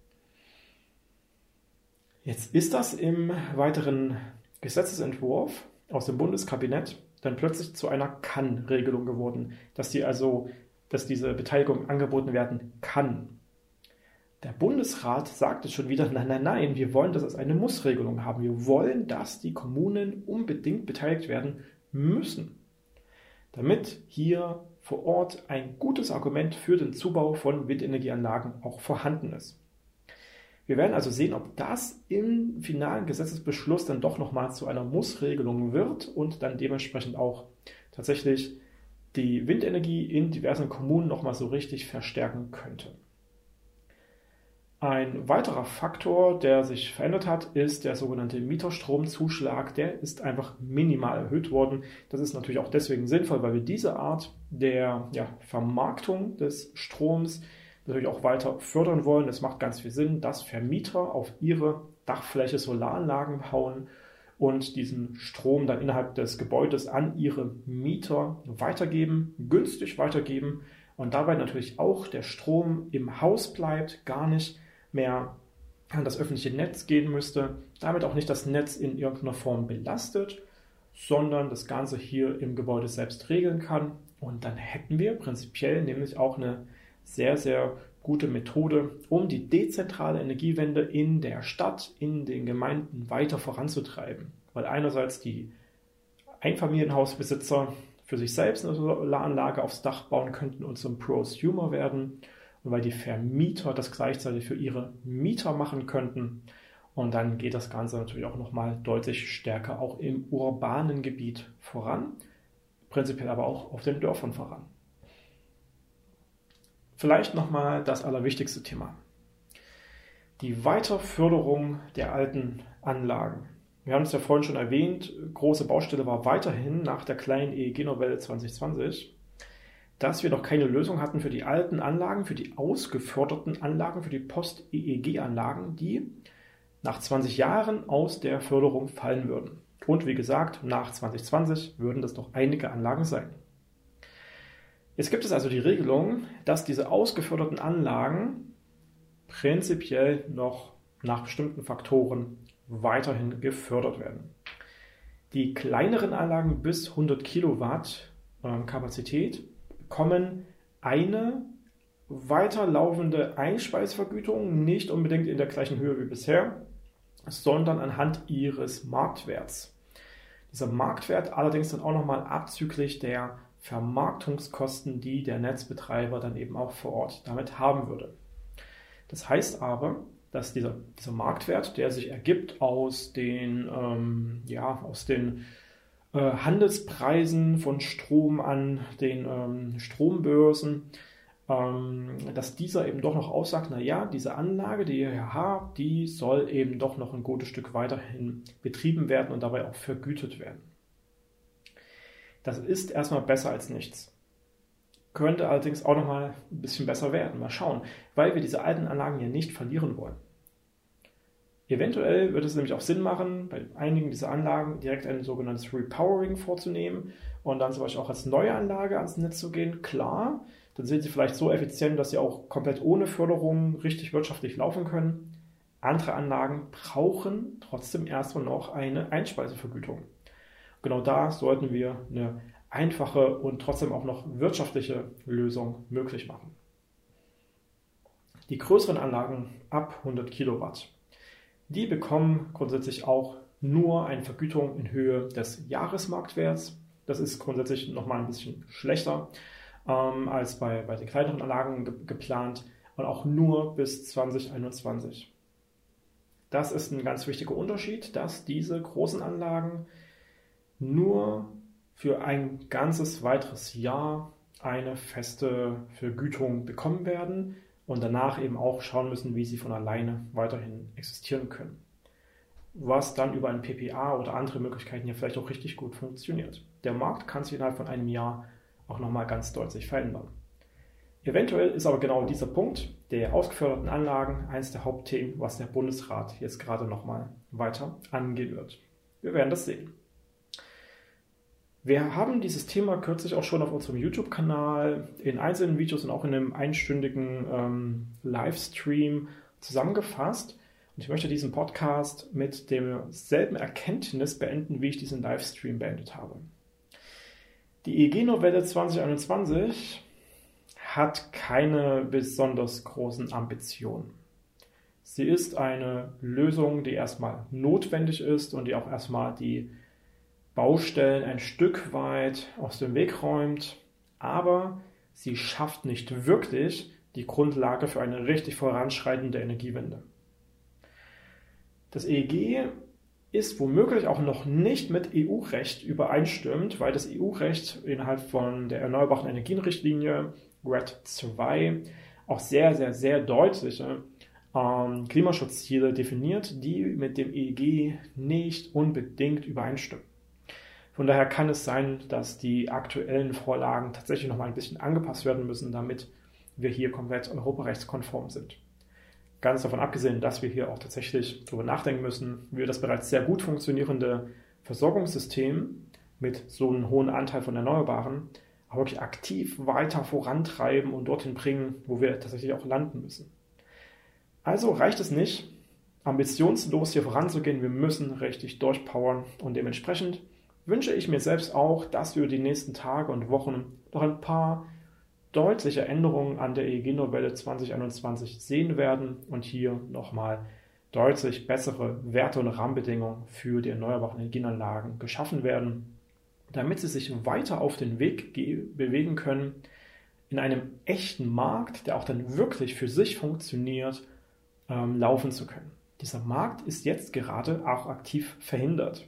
Jetzt ist das im weiteren Gesetzesentwurf aus dem Bundeskabinett dann plötzlich zu einer Kann-Regelung geworden, dass die also, dass diese Beteiligung angeboten werden kann. Der Bundesrat sagte schon wieder, nein, nein, nein, wir wollen das als eine Mussregelung haben. Wir wollen, dass die Kommunen unbedingt beteiligt werden müssen, damit hier vor Ort ein gutes Argument für den Zubau von Windenergieanlagen auch vorhanden ist. Wir werden also sehen, ob das im finalen Gesetzesbeschluss dann doch nochmal zu einer Mussregelung wird und dann dementsprechend auch tatsächlich die Windenergie in diversen Kommunen nochmal so richtig verstärken könnte. Ein weiterer Faktor, der sich verändert hat, ist der sogenannte Mieterstromzuschlag. Der ist einfach minimal erhöht worden. Das ist natürlich auch deswegen sinnvoll, weil wir diese Art der ja, Vermarktung des Stroms natürlich auch weiter fördern wollen. Es macht ganz viel Sinn, dass Vermieter auf ihre Dachfläche Solaranlagen bauen und diesen Strom dann innerhalb des Gebäudes an ihre Mieter weitergeben, günstig weitergeben und dabei natürlich auch der Strom im Haus bleibt, gar nicht mehr an das öffentliche Netz gehen müsste, damit auch nicht das Netz in irgendeiner Form belastet, sondern das Ganze hier im Gebäude selbst regeln kann. Und dann hätten wir prinzipiell nämlich auch eine sehr, sehr gute Methode, um die dezentrale Energiewende in der Stadt, in den Gemeinden weiter voranzutreiben. Weil einerseits die Einfamilienhausbesitzer für sich selbst eine Solaranlage aufs Dach bauen könnten und zum Prosumer werden weil die Vermieter das gleichzeitig für ihre Mieter machen könnten. Und dann geht das Ganze natürlich auch nochmal deutlich stärker auch im urbanen Gebiet voran, prinzipiell aber auch auf den Dörfern voran. Vielleicht nochmal das allerwichtigste Thema. Die Weiterförderung der alten Anlagen. Wir haben es ja vorhin schon erwähnt, große Baustelle war weiterhin nach der kleinen EEG-Novelle 2020 dass wir noch keine Lösung hatten für die alten Anlagen, für die ausgeförderten Anlagen, für die Post-EEG-Anlagen, die nach 20 Jahren aus der Förderung fallen würden. Und wie gesagt, nach 2020 würden das noch einige Anlagen sein. Jetzt gibt es also die Regelung, dass diese ausgeförderten Anlagen prinzipiell noch nach bestimmten Faktoren weiterhin gefördert werden. Die kleineren Anlagen bis 100 Kilowatt Kapazität bekommen eine weiterlaufende Einspeisvergütung, nicht unbedingt in der gleichen Höhe wie bisher, sondern anhand ihres Marktwerts. Dieser Marktwert allerdings dann auch nochmal abzüglich der Vermarktungskosten, die der Netzbetreiber dann eben auch vor Ort damit haben würde. Das heißt aber, dass dieser, dieser Marktwert, der sich ergibt aus den, ähm, ja, aus den äh, Handelspreisen von Strom an den ähm, Strombörsen ähm, dass dieser eben doch noch aussagt, naja, diese Anlage, die ihr hier habt, die soll eben doch noch ein gutes Stück weiterhin betrieben werden und dabei auch vergütet werden. Das ist erstmal besser als nichts. Könnte allerdings auch nochmal ein bisschen besser werden. Mal schauen, weil wir diese alten Anlagen ja nicht verlieren wollen. Eventuell wird es nämlich auch Sinn machen, bei einigen dieser Anlagen direkt ein sogenanntes Repowering vorzunehmen und dann zum Beispiel auch als neue Anlage ans Netz zu gehen. Klar, dann sind sie vielleicht so effizient, dass sie auch komplett ohne Förderung richtig wirtschaftlich laufen können. Andere Anlagen brauchen trotzdem erstmal noch eine Einspeisevergütung. Genau da sollten wir eine einfache und trotzdem auch noch wirtschaftliche Lösung möglich machen. Die größeren Anlagen ab 100 Kilowatt die bekommen grundsätzlich auch nur eine Vergütung in Höhe des Jahresmarktwerts. Das ist grundsätzlich nochmal ein bisschen schlechter ähm, als bei, bei den kleineren Anlagen ge geplant und auch nur bis 2021. Das ist ein ganz wichtiger Unterschied, dass diese großen Anlagen nur für ein ganzes weiteres Jahr eine feste Vergütung bekommen werden und danach eben auch schauen müssen, wie sie von alleine weiterhin existieren können. Was dann über ein PPA oder andere Möglichkeiten ja vielleicht auch richtig gut funktioniert. Der Markt kann sich innerhalb von einem Jahr auch nochmal ganz deutlich verändern. Eventuell ist aber genau dieser Punkt der ausgeförderten Anlagen eines der Hauptthemen, was der Bundesrat jetzt gerade nochmal weiter angehen wird. Wir werden das sehen. Wir haben dieses Thema kürzlich auch schon auf unserem YouTube-Kanal in einzelnen Videos und auch in einem einstündigen ähm, Livestream zusammengefasst. Und ich möchte diesen Podcast mit demselben Erkenntnis beenden, wie ich diesen Livestream beendet habe. Die EG-Novelle 2021 hat keine besonders großen Ambitionen. Sie ist eine Lösung, die erstmal notwendig ist und die auch erstmal die Baustellen ein Stück weit aus dem Weg räumt, aber sie schafft nicht wirklich die Grundlage für eine richtig voranschreitende Energiewende. Das EEG ist womöglich auch noch nicht mit EU-Recht übereinstimmt, weil das EU-Recht innerhalb von der Erneuerbaren Energienrichtlinie RED 2 auch sehr, sehr, sehr deutliche ähm, Klimaschutzziele definiert, die mit dem EEG nicht unbedingt übereinstimmen. Von daher kann es sein, dass die aktuellen Vorlagen tatsächlich noch mal ein bisschen angepasst werden müssen, damit wir hier komplett europarechtskonform sind. Ganz davon abgesehen, dass wir hier auch tatsächlich darüber nachdenken müssen, wie wir das bereits sehr gut funktionierende Versorgungssystem mit so einem hohen Anteil von Erneuerbaren auch wirklich aktiv weiter vorantreiben und dorthin bringen, wo wir tatsächlich auch landen müssen. Also reicht es nicht, ambitionslos hier voranzugehen. Wir müssen richtig durchpowern und dementsprechend wünsche ich mir selbst auch, dass wir die nächsten Tage und Wochen noch ein paar deutliche Änderungen an der EEG-Novelle 2021 sehen werden und hier nochmal deutlich bessere Werte und Rahmenbedingungen für die erneuerbaren Energienanlagen geschaffen werden, damit sie sich weiter auf den Weg bewegen können, in einem echten Markt, der auch dann wirklich für sich funktioniert, ähm, laufen zu können. Dieser Markt ist jetzt gerade auch aktiv verhindert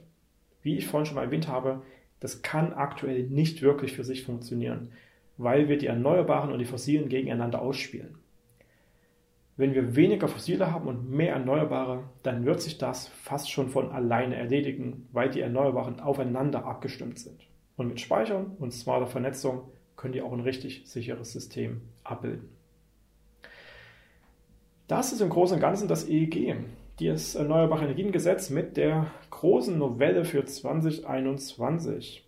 wie ich vorhin schon mal erwähnt habe, das kann aktuell nicht wirklich für sich funktionieren, weil wir die Erneuerbaren und die Fossilen gegeneinander ausspielen. Wenn wir weniger Fossile haben und mehr Erneuerbare, dann wird sich das fast schon von alleine erledigen, weil die Erneuerbaren aufeinander abgestimmt sind. Und mit Speichern und smarter Vernetzung können die auch ein richtig sicheres System abbilden. Das ist im Großen und Ganzen das EEG das Erneuerbare Energiengesetz mit der großen Novelle für 2021.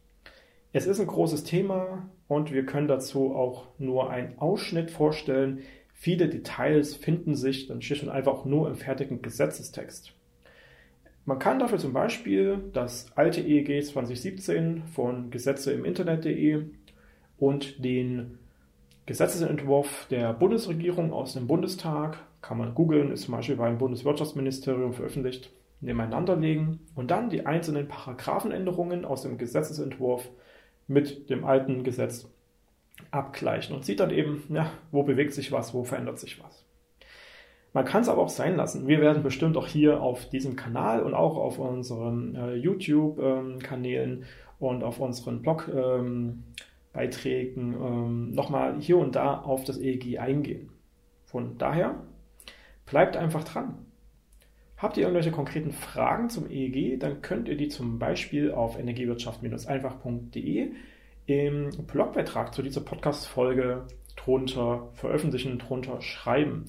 Es ist ein großes Thema und wir können dazu auch nur einen Ausschnitt vorstellen. Viele Details finden sich dann schlicht und einfach nur im fertigen Gesetzestext. Man kann dafür zum Beispiel das alte EEG 2017 von Gesetze im Internet.de und den Gesetzesentwurf der Bundesregierung aus dem Bundestag kann man googeln, ist zum Beispiel beim Bundeswirtschaftsministerium veröffentlicht, nebeneinander legen und dann die einzelnen Paragraphenänderungen aus dem Gesetzesentwurf mit dem alten Gesetz abgleichen und sieht dann eben, ja, wo bewegt sich was, wo verändert sich was. Man kann es aber auch sein lassen. Wir werden bestimmt auch hier auf diesem Kanal und auch auf unseren äh, YouTube-Kanälen ähm, und auf unseren Blog ähm, ähm, nochmal hier und da auf das EEG eingehen. Von daher, bleibt einfach dran. Habt ihr irgendwelche konkreten Fragen zum EEG, dann könnt ihr die zum Beispiel auf energiewirtschaft-einfach.de im Blogbeitrag zu dieser Podcast-Folge drunter veröffentlichen, drunter schreiben.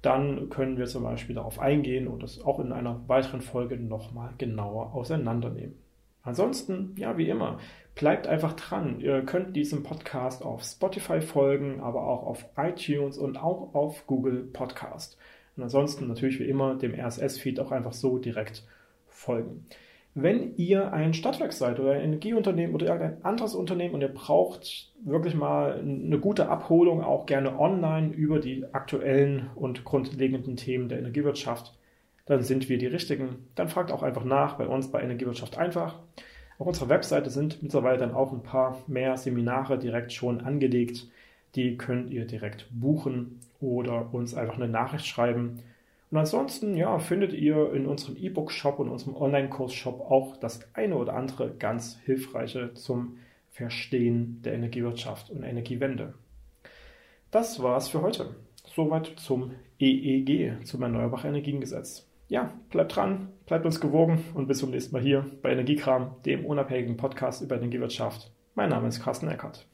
Dann können wir zum Beispiel darauf eingehen und das auch in einer weiteren Folge nochmal genauer auseinandernehmen. Ansonsten, ja, wie immer, bleibt einfach dran. Ihr könnt diesem Podcast auf Spotify folgen, aber auch auf iTunes und auch auf Google Podcast. Und ansonsten natürlich wie immer dem RSS-Feed auch einfach so direkt folgen. Wenn ihr ein Stadtwerk seid oder ein Energieunternehmen oder irgendein anderes Unternehmen und ihr braucht wirklich mal eine gute Abholung, auch gerne online über die aktuellen und grundlegenden Themen der Energiewirtschaft, dann sind wir die Richtigen. Dann fragt auch einfach nach bei uns bei Energiewirtschaft einfach. Auf unserer Webseite sind mittlerweile dann auch ein paar mehr Seminare direkt schon angelegt. Die könnt ihr direkt buchen oder uns einfach eine Nachricht schreiben. Und ansonsten, ja, findet ihr in unserem E-Book-Shop und unserem Online-Kurs-Shop auch das eine oder andere ganz hilfreiche zum Verstehen der Energiewirtschaft und Energiewende. Das war's für heute. Soweit zum EEG, zum Erneuerbaren Energiengesetz ja, bleibt dran, bleibt uns gewogen und bis zum nächsten Mal hier bei Energiekram, dem unabhängigen Podcast über Energiewirtschaft. Mein Name ist Carsten Eckert.